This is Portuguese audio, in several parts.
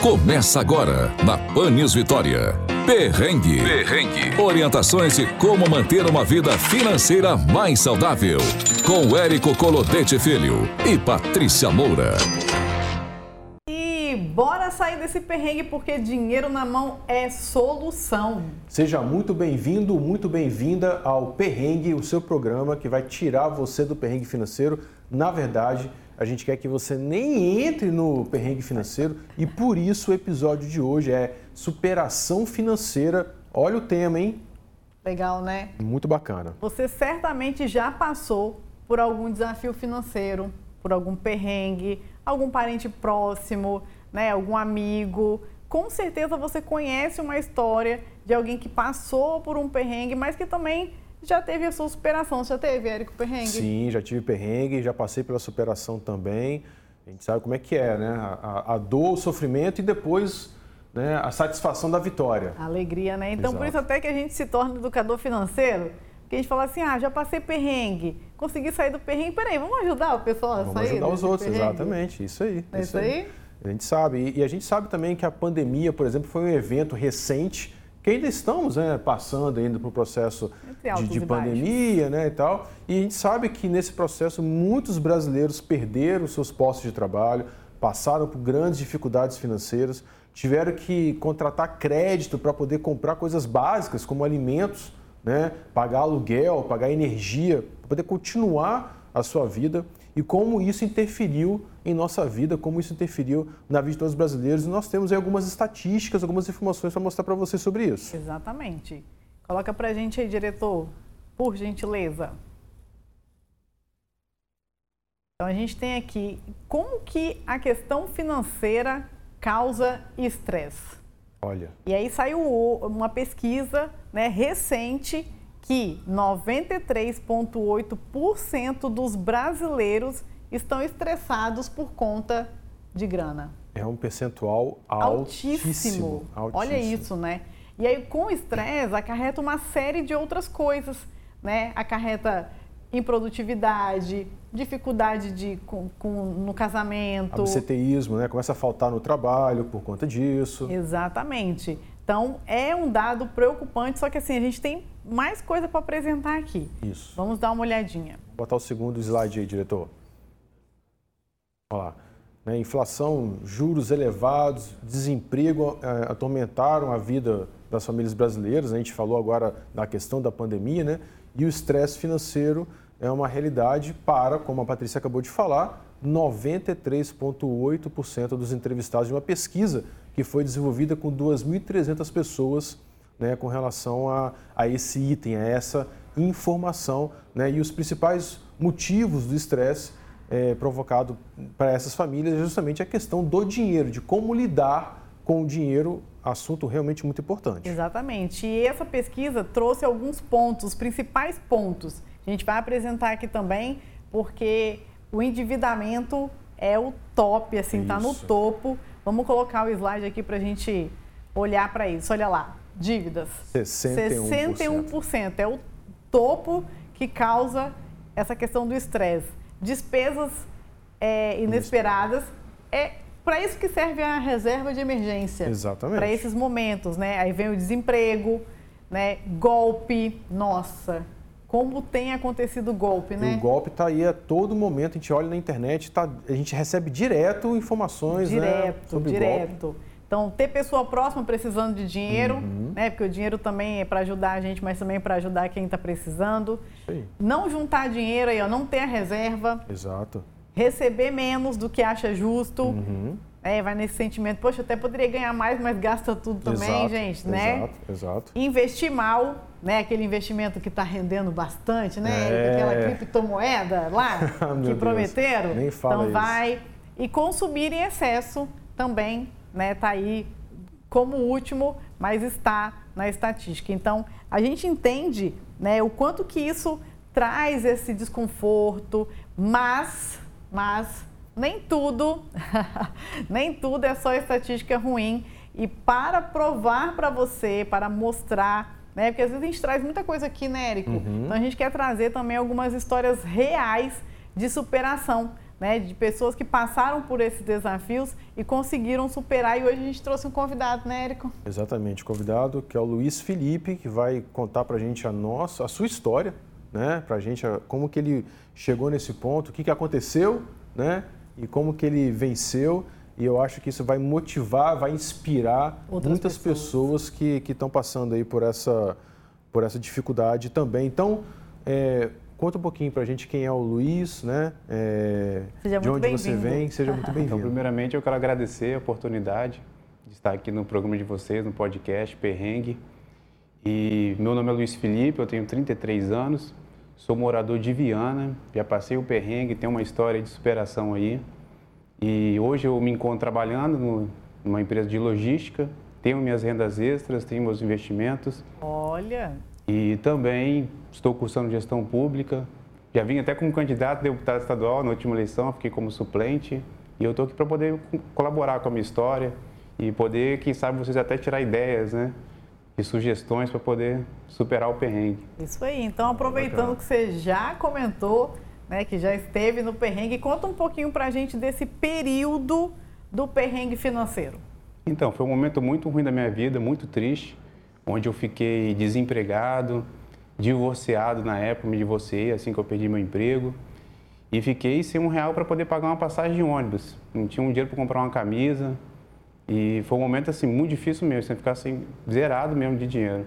Começa agora na Pan News Vitória. Perrengue. Perrengue. Orientações de como manter uma vida financeira mais saudável. Com Érico Colodete Filho e Patrícia Moura. E bora sair desse perrengue porque dinheiro na mão é solução. Seja muito bem-vindo, muito bem-vinda ao Perrengue, o seu programa que vai tirar você do perrengue financeiro. Na verdade, a gente quer que você nem entre no perrengue financeiro e por isso o episódio de hoje é superação financeira. Olha o tema, hein? Legal, né? Muito bacana. Você certamente já passou por algum desafio financeiro, por algum perrengue, algum parente próximo, né, algum amigo. Com certeza você conhece uma história de alguém que passou por um perrengue, mas que também já teve a sua superação. Já teve, Érico, perrengue? Sim, já tive perrengue, já passei pela superação também. A gente sabe como é que é, né? A, a dor, o sofrimento e depois né, a satisfação da vitória. A alegria, né? Então, Exato. por isso até que a gente se torna educador financeiro, que a gente fala assim, ah, já passei perrengue, consegui sair do perrengue, peraí, vamos ajudar o pessoal a vamos sair Vamos ajudar os outros, perrengue? exatamente, isso aí. É isso aí? aí? A gente sabe, e a gente sabe também que a pandemia, por exemplo, foi um evento recente que ainda estamos né, passando ainda por um processo de, de pandemia né, e tal. E a gente sabe que nesse processo muitos brasileiros perderam seus postos de trabalho, passaram por grandes dificuldades financeiras, tiveram que contratar crédito para poder comprar coisas básicas como alimentos, né, pagar aluguel, pagar energia, para poder continuar a sua vida e como isso interferiu em nossa vida, como isso interferiu na vida de todos os brasileiros. E nós temos aí algumas estatísticas, algumas informações para mostrar para você sobre isso. Exatamente. Coloca para a gente aí, diretor, por gentileza. Então a gente tem aqui como que a questão financeira causa estresse. Olha. E aí saiu uma pesquisa né, recente que 93,8% dos brasileiros estão estressados por conta de grana. É um percentual altíssimo. altíssimo. Olha isso, né? E aí, com o estresse, acarreta uma série de outras coisas, né? Acarreta improdutividade, dificuldade de, com, com, no casamento. Absenteísmo, né? Começa a faltar no trabalho por conta disso. Exatamente. Então, é um dado preocupante, só que assim, a gente tem mais coisa para apresentar aqui. Isso. Vamos dar uma olhadinha. Vou botar o segundo slide aí, diretor. Olha lá. Né, inflação, juros elevados, desemprego é, atormentaram a vida das famílias brasileiras. A gente falou agora da questão da pandemia, né? E o estresse financeiro é uma realidade para, como a Patrícia acabou de falar, 93,8% dos entrevistados de uma pesquisa que foi desenvolvida com 2.300 pessoas né, com relação a, a esse item, a essa informação. Né, e os principais motivos do estresse é, provocado para essas famílias é justamente a questão do dinheiro, de como lidar com o dinheiro, assunto realmente muito importante. Exatamente. E essa pesquisa trouxe alguns pontos, os principais pontos. A gente vai apresentar aqui também, porque o endividamento é o top, assim, está no topo. Vamos colocar o slide aqui para a gente olhar para isso. Olha lá, dívidas. 61%. 61% é o topo que causa essa questão do estresse. Despesas é, inesperadas é para isso que serve a reserva de emergência. Exatamente. Para esses momentos, né? Aí vem o desemprego, né? Golpe, nossa, como tem acontecido golpe, né? O golpe está aí a todo momento, a gente olha na internet, tá, a gente recebe direto informações direto, né, sobre direto. Golpe. Então, ter pessoa próxima precisando de dinheiro, uhum. né? Porque o dinheiro também é para ajudar a gente, mas também é para ajudar quem está precisando. Sim. Não juntar dinheiro aí, ó, não ter a reserva. Exato. Receber menos do que acha justo. Uhum. É, vai nesse sentimento, poxa, até poderia ganhar mais, mas gasta tudo também, exato, gente, né? Exato, exato. Investir mal, né? Aquele investimento que está rendendo bastante, né? É... Aquela criptomoeda lá que prometeram. Nem fala então isso. vai. E consumir em excesso também, né? Tá aí como último, mas está na estatística. Então, a gente entende né, o quanto que isso traz esse desconforto, mas, mas nem tudo, nem tudo é só estatística ruim. E para provar para você, para mostrar, né? Porque às vezes a gente traz muita coisa aqui, né, Érico? Uhum. Então a gente quer trazer também algumas histórias reais de superação né, de pessoas que passaram por esses desafios e conseguiram superar. E hoje a gente trouxe um convidado, né, Érico? Exatamente, convidado que é o Luiz Felipe, que vai contar para a gente a nossa, a sua história, né, para a gente como que ele chegou nesse ponto, o que, que aconteceu, né, e como que ele venceu. E eu acho que isso vai motivar, vai inspirar Outras muitas pessoas, pessoas que estão passando aí por essa, por essa dificuldade também. Então, é, conta um pouquinho para a gente quem é o Luiz, né? É, de onde você vem, seja muito bem-vindo. Então, primeiramente, eu quero agradecer a oportunidade de estar aqui no programa de vocês, no podcast Perrengue. E meu nome é Luiz Felipe, eu tenho 33 anos, sou morador de Viana, já passei o perrengue, tenho uma história de superação aí. E hoje eu me encontro trabalhando no, numa empresa de logística, tenho minhas rendas extras, tenho meus investimentos. Olha! E também estou cursando gestão pública. Já vim até como candidato a deputado estadual na última eleição, fiquei como suplente. E eu estou aqui para poder colaborar com a minha história e poder, quem sabe, vocês até tirar ideias, né? E sugestões para poder superar o perrengue. Isso aí. Então, aproveitando que você já comentou né, que já esteve no perrengue. Conta um pouquinho para a gente desse período do perrengue financeiro. Então, foi um momento muito ruim da minha vida, muito triste, onde eu fiquei desempregado, divorciado na época, me divorciei assim que eu perdi meu emprego. E fiquei sem um real para poder pagar uma passagem de ônibus. Não tinha um dinheiro para comprar uma camisa. E foi um momento assim muito difícil mesmo, sem ficar assim, zerado mesmo de dinheiro.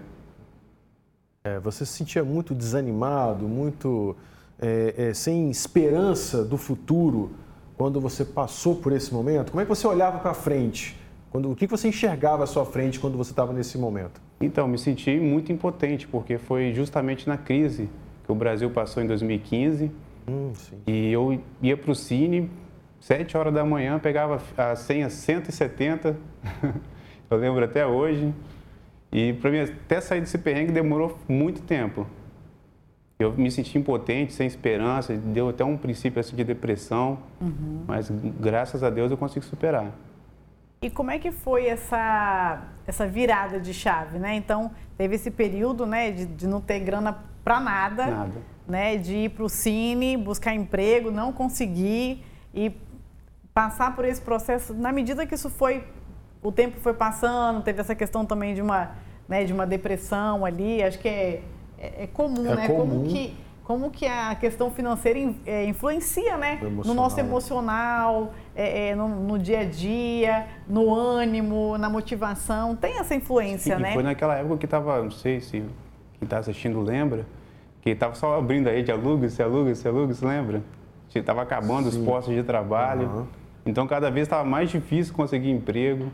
É, você se sentia muito desanimado, muito é, é, sem esperança do futuro quando você passou por esse momento? Como é que você olhava para frente? Quando, o que você enxergava à sua frente quando você estava nesse momento? Então, me senti muito impotente, porque foi justamente na crise que o Brasil passou em 2015. Hum, e eu ia para o Cine, 7 horas da manhã, pegava a senha 170, eu lembro até hoje. E para mim, até sair desse perrengue demorou muito tempo. Eu me senti impotente, sem esperança, deu até um princípio assim, de depressão, uhum. mas graças a Deus eu consigo superar. E como é que foi essa, essa virada de chave, né? Então, teve esse período, né, de, de não ter grana para nada, nada, né, de ir para o cine, buscar emprego, não conseguir e passar por esse processo. Na medida que isso foi, o tempo foi passando, teve essa questão também de uma, né, de uma depressão ali, acho que é é, é comum, é né? Comum. Como que como que a questão financeira é, influencia, né? No nosso emocional, é, é, no, no, dia a dia, no ânimo, na motivação. Tem essa influência, Sim, né? Foi naquela época que estava, não sei se quem está assistindo lembra, que estava só abrindo aí de aluga, se aluga, se aluga, se lembra? Estava acabando Sim. os postos de trabalho. Uhum. Então, cada vez estava mais difícil conseguir emprego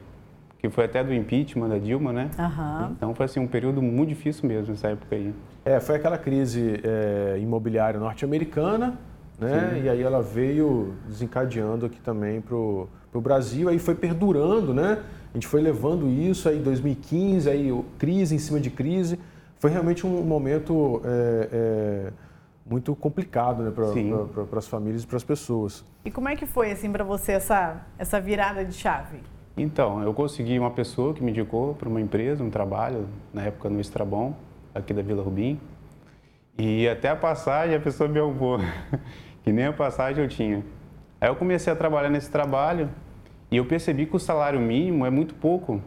que foi até do impeachment da Dilma, né? Uhum. Então foi assim um período muito difícil mesmo nessa época aí. É, foi aquela crise é, imobiliária norte-americana, né? Sim. E aí ela veio desencadeando aqui também para o Brasil, aí foi perdurando, né? A gente foi levando isso aí 2015, aí crise em cima de crise. Foi realmente um momento é, é, muito complicado né, para as famílias e para as pessoas. E como é que foi assim para você essa, essa virada de chave? Então, eu consegui uma pessoa que me indicou para uma empresa, um trabalho, na época no Estrabon, aqui da Vila Rubim. E até a passagem a pessoa me arrumou, que nem a passagem eu tinha. Aí eu comecei a trabalhar nesse trabalho e eu percebi que o salário mínimo é muito pouco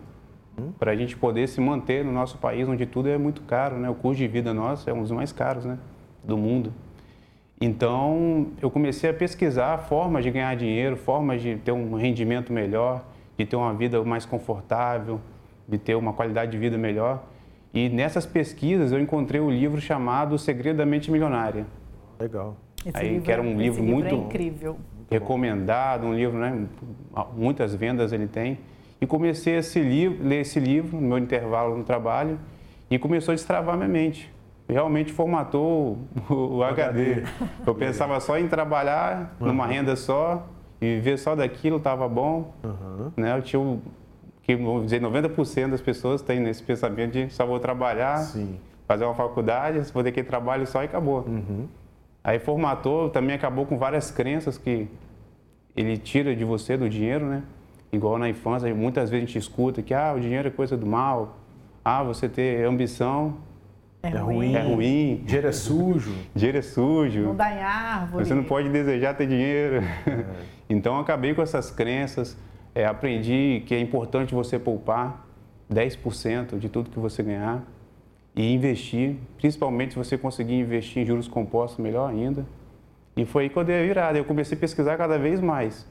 para a gente poder se manter no nosso país, onde tudo é muito caro, né? O custo de vida nosso é um dos mais caros, né? Do mundo. Então, eu comecei a pesquisar formas de ganhar dinheiro, formas de ter um rendimento melhor de ter uma vida mais confortável, de ter uma qualidade de vida melhor. E nessas pesquisas eu encontrei o um livro chamado O Segredo da Mente Milionária. Legal. Esse Aí, livro, que era um livro, livro muito é incrível. recomendado, um livro, né? Muitas vendas ele tem. E comecei a esse livro, ler esse livro no meu intervalo no trabalho e começou a destravar minha mente. Realmente formatou o, o HD. Eu pensava só em trabalhar numa renda só viver só daquilo estava bom. Uhum. Né? Eu tinha que, vamos dizer, 90% das pessoas têm nesse pensamento de só vou trabalhar, Sim. fazer uma faculdade, vou ter que trabalho só e acabou. Uhum. Aí formatou, também acabou com várias crenças que ele tira de você do dinheiro, né? Igual na infância, muitas vezes a gente escuta que ah, o dinheiro é coisa do mal, ah, você ter ambição É, é ruim. É ruim. Dinheiro é sujo. Dinheiro é sujo. Não dá em árvore. Você não pode desejar ter dinheiro. É. Então, acabei com essas crenças. É, aprendi que é importante você poupar 10% de tudo que você ganhar e investir, principalmente se você conseguir investir em juros compostos, melhor ainda. E foi aí que eu dei a virada. Eu comecei a pesquisar cada vez mais.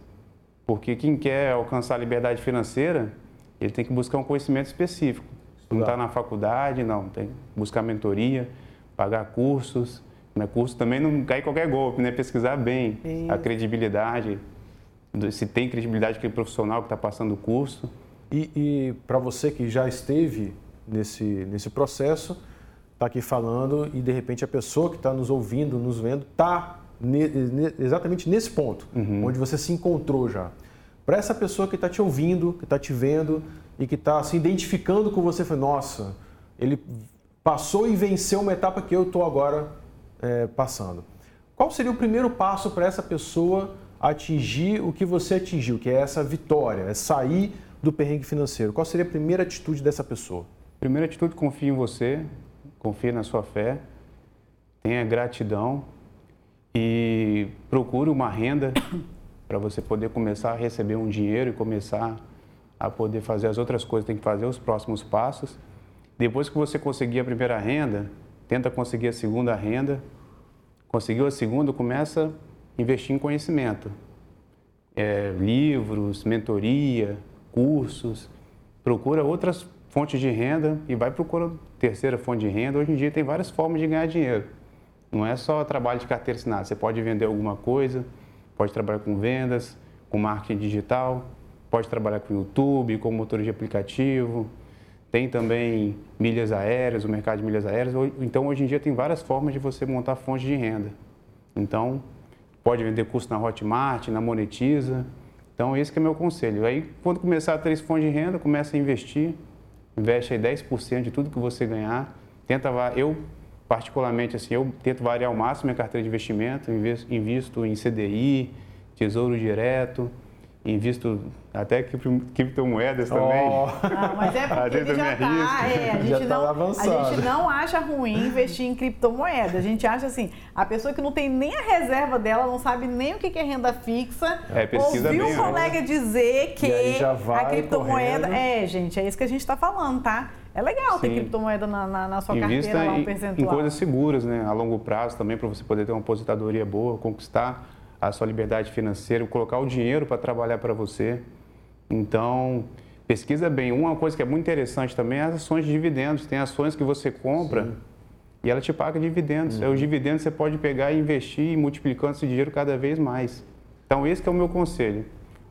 Porque quem quer alcançar a liberdade financeira, ele tem que buscar um conhecimento específico. Não está na faculdade, não. Tem que buscar mentoria, pagar cursos. Né? Curso também não cai qualquer golpe, né? Pesquisar bem Isso. a credibilidade, se tem credibilidade aquele profissional que está passando o curso. E, e para você que já esteve nesse, nesse processo, está aqui falando e de repente a pessoa que está nos ouvindo, nos vendo, está ne, ne, exatamente nesse ponto, uhum. onde você se encontrou já. Para essa pessoa que está te ouvindo, que está te vendo e que está se identificando com você, foi nossa, ele passou e venceu uma etapa que eu estou agora é, passando. Qual seria o primeiro passo para essa pessoa atingir o que você atingiu, que é essa vitória, é sair do perrengue financeiro? Qual seria a primeira atitude dessa pessoa? Primeira atitude, confie em você, confie na sua fé, tenha gratidão e procure uma renda para você poder começar a receber um dinheiro e começar a poder fazer as outras coisas, tem que fazer os próximos passos. Depois que você conseguir a primeira renda, tenta conseguir a segunda renda. Conseguiu a segunda, começa investir em conhecimento. É, livros, mentoria, cursos. Procura outras fontes de renda e vai procurar terceira fonte de renda. Hoje em dia tem várias formas de ganhar dinheiro. Não é só trabalho de carteira assinada. Você pode vender alguma coisa, pode trabalhar com vendas, com marketing digital, pode trabalhar com YouTube, com motor de aplicativo. Tem também milhas aéreas, o mercado de milhas aéreas. Então, hoje em dia, tem várias formas de você montar fontes de renda. Então, pode vender curso na Hotmart, na Monetiza. Então, esse é meu conselho. Aí, quando começar a ter esse fundo de renda, começa a investir. Investe aí 10% de tudo que você ganhar. Tenta, eu particularmente, assim, eu tento variar ao máximo minha carteira de investimento. Invisto em CDI, Tesouro Direto, invisto até criptomoedas oh. também. Ah, mas é porque ele já está, é, a, gente tá não, a gente não acha ruim investir em criptomoeda. A gente acha assim, a pessoa que não tem nem a reserva dela, não sabe nem o que é renda fixa, é, ouviu um colega dizer que a criptomoeda... Correndo. É, gente, é isso que a gente está falando, tá? É legal Sim. ter criptomoeda na, na, na sua Invista carteira, lá, um percentual. em coisas seguras, né? A longo prazo também, para você poder ter uma aposentadoria boa, conquistar a sua liberdade financeira, colocar o dinheiro para trabalhar para você. Então, pesquisa bem. Uma coisa que é muito interessante também é as ações de dividendos. Tem ações que você compra Sim. e ela te paga dividendos. Uhum. Os dividendos você pode pegar e investir multiplicando esse dinheiro cada vez mais. Então, esse é o meu conselho.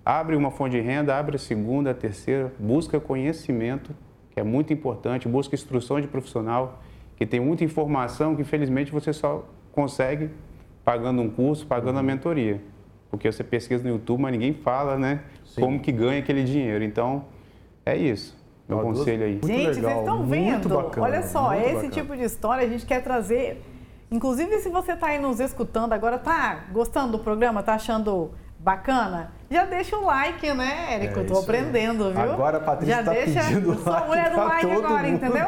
Abre uma fonte de renda, abre a segunda, a terceira, busca conhecimento, que é muito importante, busca instrução de profissional, que tem muita informação que infelizmente você só consegue pagando um curso, pagando a mentoria. Porque você pesquisa no YouTube, mas ninguém fala, né? Sim. Como que ganha aquele dinheiro. Então, é isso. Meu Não, conselho aí. Gente, legal, vocês estão vendo? Bacana, Olha só, esse bacana. tipo de história a gente quer trazer. Inclusive, se você está aí nos escutando agora, tá gostando do programa, tá achando bacana? Já deixa o like, né, Érico? É, Eu tô aprendendo, aí. viu? Agora a Patrícia Já tá deixa... pedindo Sou a mulher do like agora, mundo. entendeu?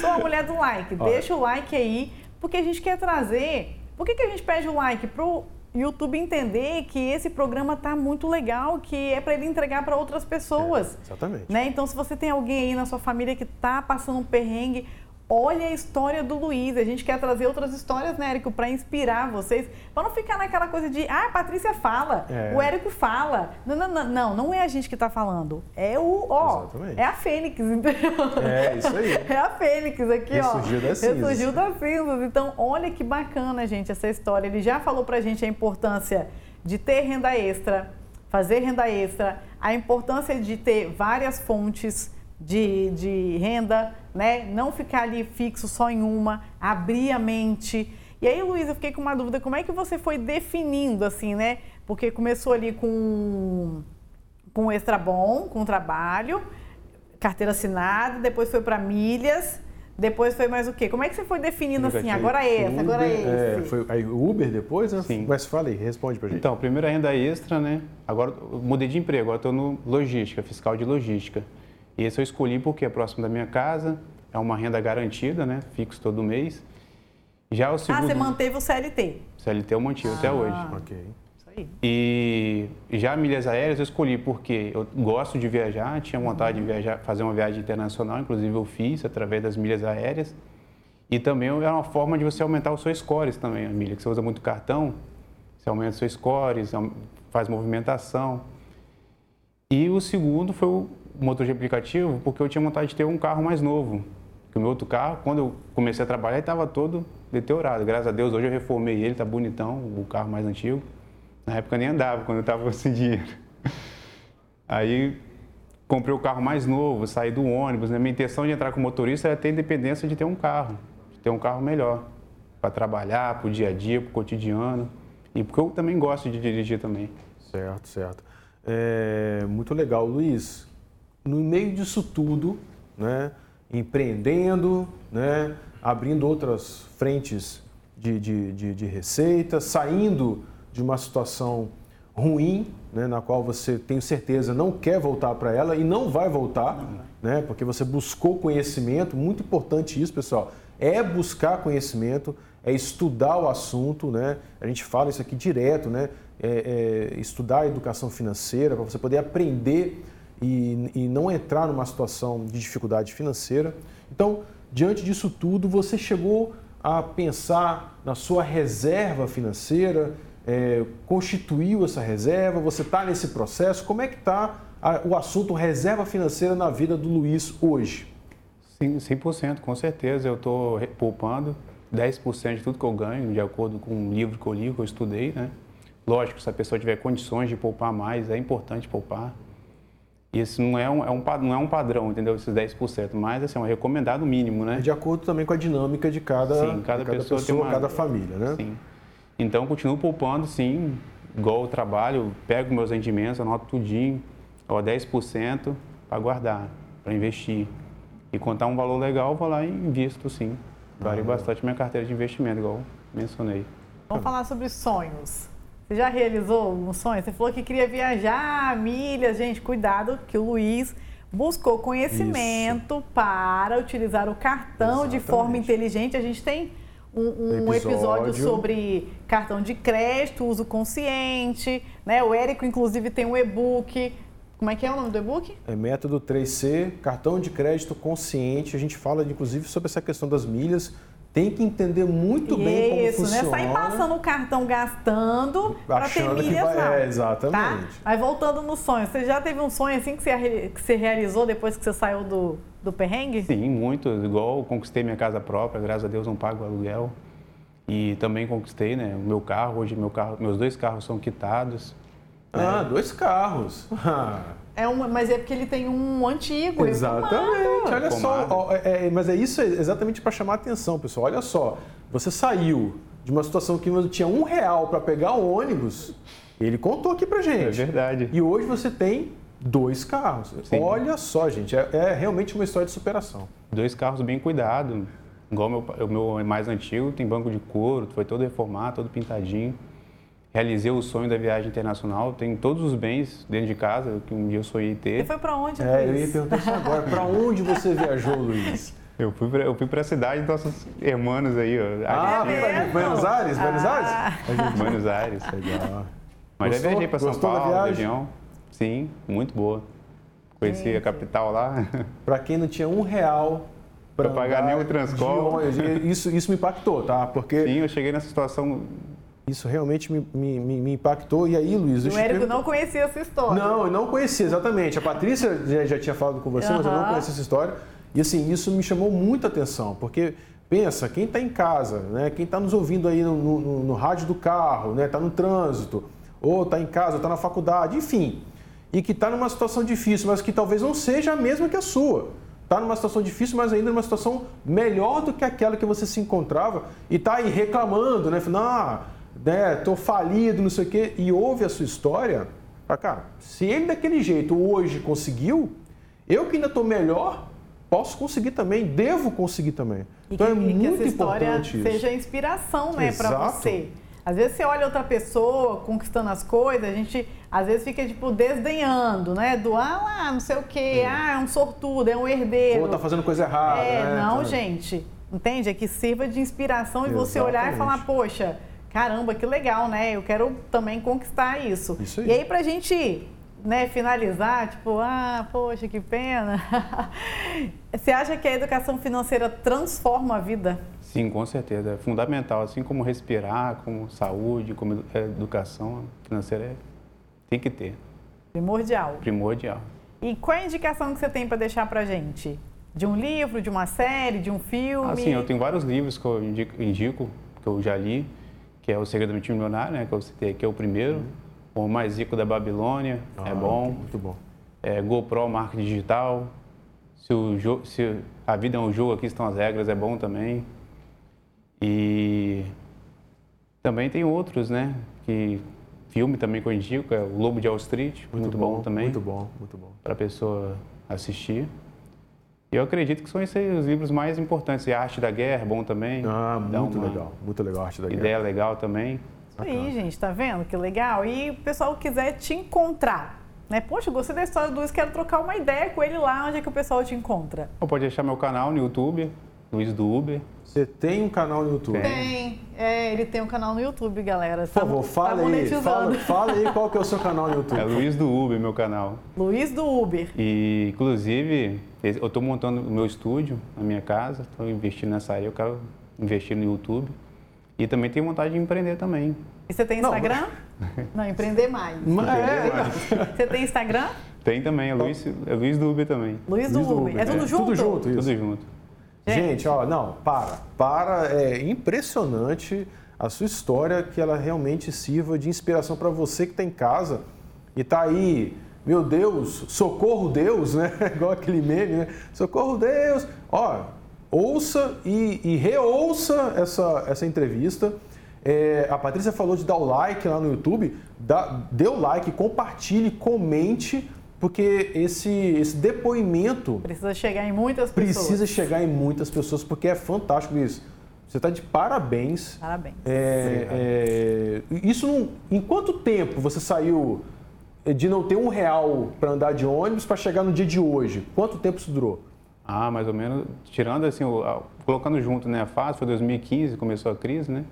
Sou a mulher do like. Olha. Deixa o like aí, porque a gente quer trazer por que, que a gente pede o like? Para o YouTube entender que esse programa está muito legal, que é para ele entregar para outras pessoas. É, exatamente. Né? Então, se você tem alguém aí na sua família que está passando um perrengue, Olha a história do Luiz. A gente quer trazer outras histórias, né, Érico, para inspirar vocês. Para não ficar naquela coisa de, ah, a Patrícia fala, é. o Érico fala. Não, não, não, não, não é a gente que está falando. É o, ó, Exatamente. é a Fênix, entendeu? É, isso aí. É a Fênix aqui, ó. Ressurgiu das cinzas. Ressurgiu das cinzas. Então, olha que bacana, gente, essa história. Ele já falou pra gente a importância de ter renda extra, fazer renda extra, a importância de ter várias fontes de, de renda, né? Não ficar ali fixo só em uma, abrir a mente. E aí, Luiz, eu fiquei com uma dúvida, como é que você foi definindo, assim, né? Porque começou ali com, com extra bom, com trabalho, carteira assinada, depois foi para milhas, depois foi mais o quê? Como é que você foi definindo assim? Agora é esse, agora é esse. É, foi aí Uber depois, né? Sim. Mas fala aí, responde pra gente. Então, primeiro a renda extra, né? Agora mudei de emprego, agora estou no logística, fiscal de logística. E esse eu escolhi porque é próximo da minha casa, é uma renda garantida, né? Fixo todo mês. Já o segundo... Ah, você manteve o CLT? CLT eu mantive ah, até hoje. Ok. Isso aí. E já milhas aéreas eu escolhi porque eu gosto de viajar, tinha vontade de viajar, fazer uma viagem internacional, inclusive eu fiz através das milhas aéreas. E também é uma forma de você aumentar o seu scores também, a milha, que você usa muito cartão, você aumenta o seu scores, faz movimentação. E o segundo foi o motor de aplicativo, porque eu tinha vontade de ter um carro mais novo. O meu outro carro, quando eu comecei a trabalhar, estava todo deteriorado. Graças a Deus, hoje eu reformei ele, está bonitão, o carro mais antigo. Na época nem andava, quando eu estava sem dinheiro. Aí comprei o carro mais novo, saí do ônibus. Né? Minha intenção de entrar com motorista era ter independência de ter um carro, de ter um carro melhor. Para trabalhar, para o dia a dia, para o cotidiano. E porque eu também gosto de dirigir também. Certo, certo. É, muito legal, Luiz. No meio disso tudo, né, empreendendo, né, abrindo outras frentes de, de, de, de receita, saindo de uma situação ruim, né, na qual você, tenho certeza, não quer voltar para ela e não vai voltar, né, porque você buscou conhecimento, muito importante isso, pessoal, é buscar conhecimento, é estudar o assunto, né, a gente fala isso aqui direto, né, é, é, estudar a educação financeira, para você poder aprender e, e não entrar numa situação de dificuldade financeira. Então, diante disso tudo, você chegou a pensar na sua reserva financeira, é, constituiu essa reserva, você está nesse processo. Como é que está o assunto reserva financeira na vida do Luiz hoje? Sim, 100%, com certeza. Eu estou poupando 10% de tudo que eu ganho, de acordo com o livro que eu li, que eu estudei, né? Lógico, se a pessoa tiver condições de poupar mais, é importante poupar. Isso não é um, é um, não é um padrão, entendeu? Esses 10%, mas assim, é um recomendado mínimo, né? De acordo também com a dinâmica de cada, sim, cada, cada pessoa, pessoa uma... cada família, né? Sim. Então, continuo poupando, sim, igual eu trabalho, pego meus rendimentos, anoto tudinho, ó, 10% para guardar, para investir. E contar um valor legal, vou lá e invisto, sim. Vario ah, bastante minha carteira de investimento, igual mencionei. Vamos falar sobre sonhos. Você já realizou um sonho? Você falou que queria viajar milhas. Gente, cuidado que o Luiz buscou conhecimento Isso. para utilizar o cartão Exatamente. de forma inteligente. A gente tem um, um episódio. episódio. sobre cartão de crédito, uso consciente. Né? O Érico, inclusive, tem um e-book. Como é que é o nome do e-book? É método 3C, cartão de crédito consciente. A gente fala, inclusive, sobre essa questão das milhas tem que entender muito Isso, bem como Isso, funciona. Isso, não é sair passando o cartão gastando para ter milhas, vai, não. É, exatamente. Tá? Mas voltando no sonho, você já teve um sonho assim que você, que você realizou depois que você saiu do, do perrengue? Sim, muito. Igual conquistei minha casa própria, graças a Deus não pago aluguel. E também conquistei né, o meu carro. Hoje meu carro, meus dois carros são quitados. Ah, né? dois carros. É uma, mas é porque ele tem um antigo. Exatamente. Olha só. Ó, é, é, mas é isso exatamente para chamar a atenção, pessoal. Olha só. Você saiu de uma situação que você tinha um real para pegar o ônibus. Ele contou aqui pra gente. É verdade. E hoje você tem dois carros. Sim. Olha só, gente. É, é, realmente uma história de superação. Dois carros bem cuidados. Igual o meu, o meu mais antigo, tem banco de couro, foi todo reformado, todo pintadinho realizei o sonho da viagem internacional. Tenho todos os bens dentro de casa que um dia eu sonhei ter. Você foi para onde? É, Luiz? eu ia perguntar isso agora. Para onde você viajou, Luiz? Eu fui para eu fui para a cidade dos nossos irmãos aí, ó. Ah, é Buenos Aires, Buenos Aires? Ah. Buenos Aires, legal. Mas gostou, já viajei para São Paulo, região. Sim, muito boa. Conheci Gente. a capital lá. Para quem não tinha um real para pagar nem o transporte. Isso, isso me impactou, tá? Porque Sim, eu cheguei nessa situação isso realmente me, me, me, impactou. E aí, Luiz... O Érico não conhecia essa história. Não, eu não conhecia, exatamente. A Patrícia já, já tinha falado com você, uhum. mas eu não conhecia essa história. E assim, isso me chamou muita atenção, porque pensa, quem está em casa, né, quem está nos ouvindo aí no, no, no, rádio do carro, está né, tá no trânsito, ou está em casa, ou está na faculdade, enfim, e que está numa situação difícil, mas que talvez não seja a mesma que a sua. Está numa situação difícil, mas ainda numa situação melhor do que aquela que você se encontrava e está aí reclamando, né? Falando, ah, né, tô falido, não sei o quê, e ouve a sua história, fala, cara, se ele daquele jeito hoje conseguiu, eu que ainda estou melhor, posso conseguir também, devo conseguir também. E então que, é muito que essa história importante seja inspiração, né, para você. Às vezes você olha outra pessoa conquistando as coisas, a gente às vezes fica tipo desdenhando, né? Do ah lá, não sei o quê, é. ah, é um sortudo, é um herdeiro. Ou tá fazendo coisa errada. É, né? não, gente. Entende? É que sirva de inspiração e você olhar e falar, poxa, caramba, que legal, né? Eu quero também conquistar isso. isso aí. E aí, pra gente né, finalizar, tipo, ah, poxa, que pena. Você acha que a educação financeira transforma a vida? Sim, com certeza. É fundamental. Assim como respirar, como saúde, como educação financeira, é, tem que ter. Primordial. Primordial. E qual é a indicação que você tem para deixar para gente? De um livro, de uma série, de um filme? Ah, sim, eu tenho vários livros que eu indico, indico que eu já li, que é O Segredo do Time Milionário, né, que eu citei aqui, é o primeiro. Uhum o Mais Rico da Babilônia, é ah, é bom. Muito bom. É, GoPro, marca digital. Se, o se a vida é um jogo, aqui estão as regras, é bom também. E também tem outros, né? Que filme também que eu indico, é o Lobo de Wall Street, muito, muito bom, bom, também. Muito bom, muito bom. Para a pessoa assistir. Eu acredito que são esses os livros mais importantes. E a Arte da Guerra, é bom também. Ah, muito legal, muito legal a Arte da Guerra. Ideia legal também. Aí, gente, tá vendo que legal? E o pessoal quiser te encontrar, né? Poxa, gostei da história do Luiz, quero trocar uma ideia com ele lá, onde é que o pessoal te encontra? Pode deixar meu canal no YouTube, Luiz do Uber. Você tem um canal no YouTube? Tem. É, ele tem um canal no YouTube, galera. Por favor, tá, fala tá aí. Fala, fala, aí qual que é o seu canal no YouTube. É Luiz do Uber, meu canal. Luiz do Uber. E, inclusive, eu estou montando o meu estúdio na minha casa, estou investindo nessa área, eu quero investir no YouTube. E também tenho vontade de empreender também. E você tem Instagram? Não, não empreender mais. Mas, é, Você tem Instagram? Tem também, é Luiz, é Luiz do Uber também. Luiz do, Luiz do Uber. Uber. É tudo é. junto? Tudo junto, isso. Tudo junto. Gente, ó, não, para. Para, é impressionante a sua história, que ela realmente sirva de inspiração para você que está em casa e está aí, meu Deus, socorro Deus, né? Igual aquele meme, né? Socorro Deus. Ó, ouça e, e reouça essa, essa entrevista é, a Patrícia falou de dar o like lá no YouTube. Dá, dê o like, compartilhe, comente, porque esse, esse depoimento. Precisa chegar em muitas pessoas. Precisa chegar em muitas pessoas, porque é fantástico isso. Você está de parabéns. Parabéns. É, é, isso não, em quanto tempo você saiu de não ter um real para andar de ônibus para chegar no dia de hoje? Quanto tempo isso durou? Ah, mais ou menos, tirando assim, colocando junto né, a fase, foi 2015, começou a crise, né?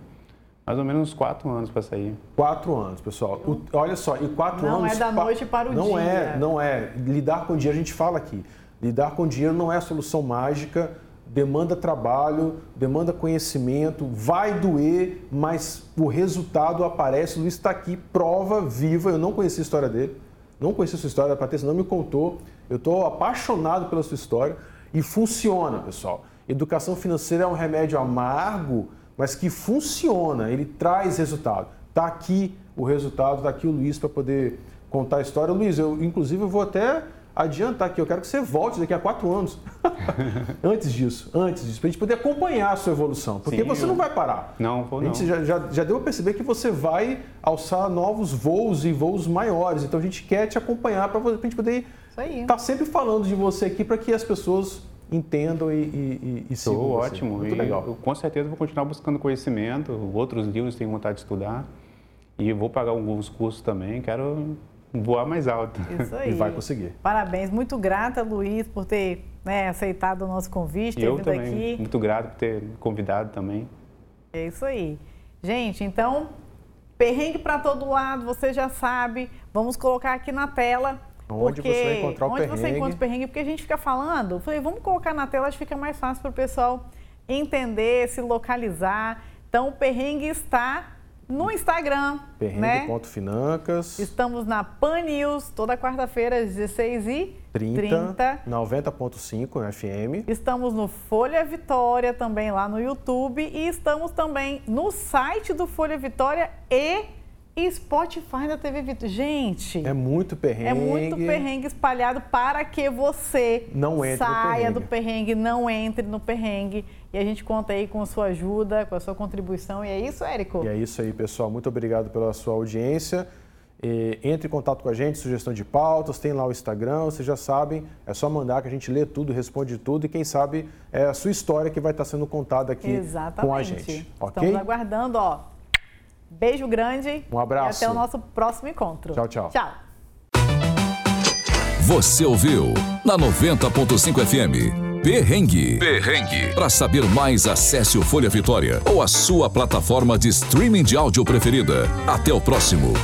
Mais ou menos uns quatro anos para sair. Quatro anos, pessoal. O, olha só, em quatro não anos. Não é da noite para o não dia. Não é, não é. Lidar com dinheiro, a gente fala aqui. Lidar com dinheiro não é a solução mágica. Demanda trabalho, demanda conhecimento, vai doer, mas o resultado aparece. O Luiz está aqui, prova viva. Eu não conheci a história dele, não conheci a sua história, a Patrícia não me contou. Eu estou apaixonado pela sua história e funciona, pessoal. Educação financeira é um remédio amargo mas que funciona, ele traz resultado. Está aqui o resultado, está aqui o Luiz para poder contar a história. Luiz, eu inclusive eu vou até adiantar aqui, eu quero que você volte daqui a quatro anos. antes disso, antes disso, para a gente poder acompanhar a sua evolução. Porque Sim, você eu... não vai parar. Não, vou não. A gente já, já, já deu a perceber que você vai alçar novos voos e voos maiores. Então a gente quer te acompanhar para a gente poder estar tá sempre falando de você aqui para que as pessoas entendam e, e, e sigam ótimo. Muito e legal. Eu, com certeza vou continuar buscando conhecimento, outros livros tenho vontade de estudar e vou pagar alguns cursos também, quero voar mais alto. Isso aí. E vai conseguir. Parabéns, muito grata, Luiz, por ter né, aceitado o nosso convite, ter eu vindo também, aqui. Muito grato por ter convidado também. É isso aí. Gente, então, perrengue para todo lado, você já sabe. Vamos colocar aqui na tela Onde porque, você vai encontrar o onde perrengue. você encontra o perrengue, porque a gente fica falando, falei, vamos colocar na tela, acho que fica mais fácil para o pessoal entender, se localizar. Então, o perrengue está no Instagram. Perrengue.financas. Né? Estamos na Pan News, toda quarta-feira, às 16 e 30. 30. 90.5 FM. Estamos no Folha Vitória, também lá no YouTube. E estamos também no site do Folha Vitória e e Spotify na TV Vitor. Gente. É muito perrengue. É muito perrengue espalhado para que você não entre saia do perrengue, não entre no perrengue. E a gente conta aí com a sua ajuda, com a sua contribuição. E é isso, Érico? E é isso aí, pessoal. Muito obrigado pela sua audiência. E entre em contato com a gente, sugestão de pautas, tem lá o Instagram, vocês já sabem, é só mandar que a gente lê tudo, responde tudo e quem sabe é a sua história que vai estar sendo contada aqui Exatamente. com a gente. Estamos aguardando, ó Beijo grande. Um abraço. E até o nosso próximo encontro. Tchau, tchau. Tchau. Você ouviu na 90.5 FM. Perrengue. Perrengue. Para saber mais, acesse o Folha Vitória ou a sua plataforma de streaming de áudio preferida. Até o próximo.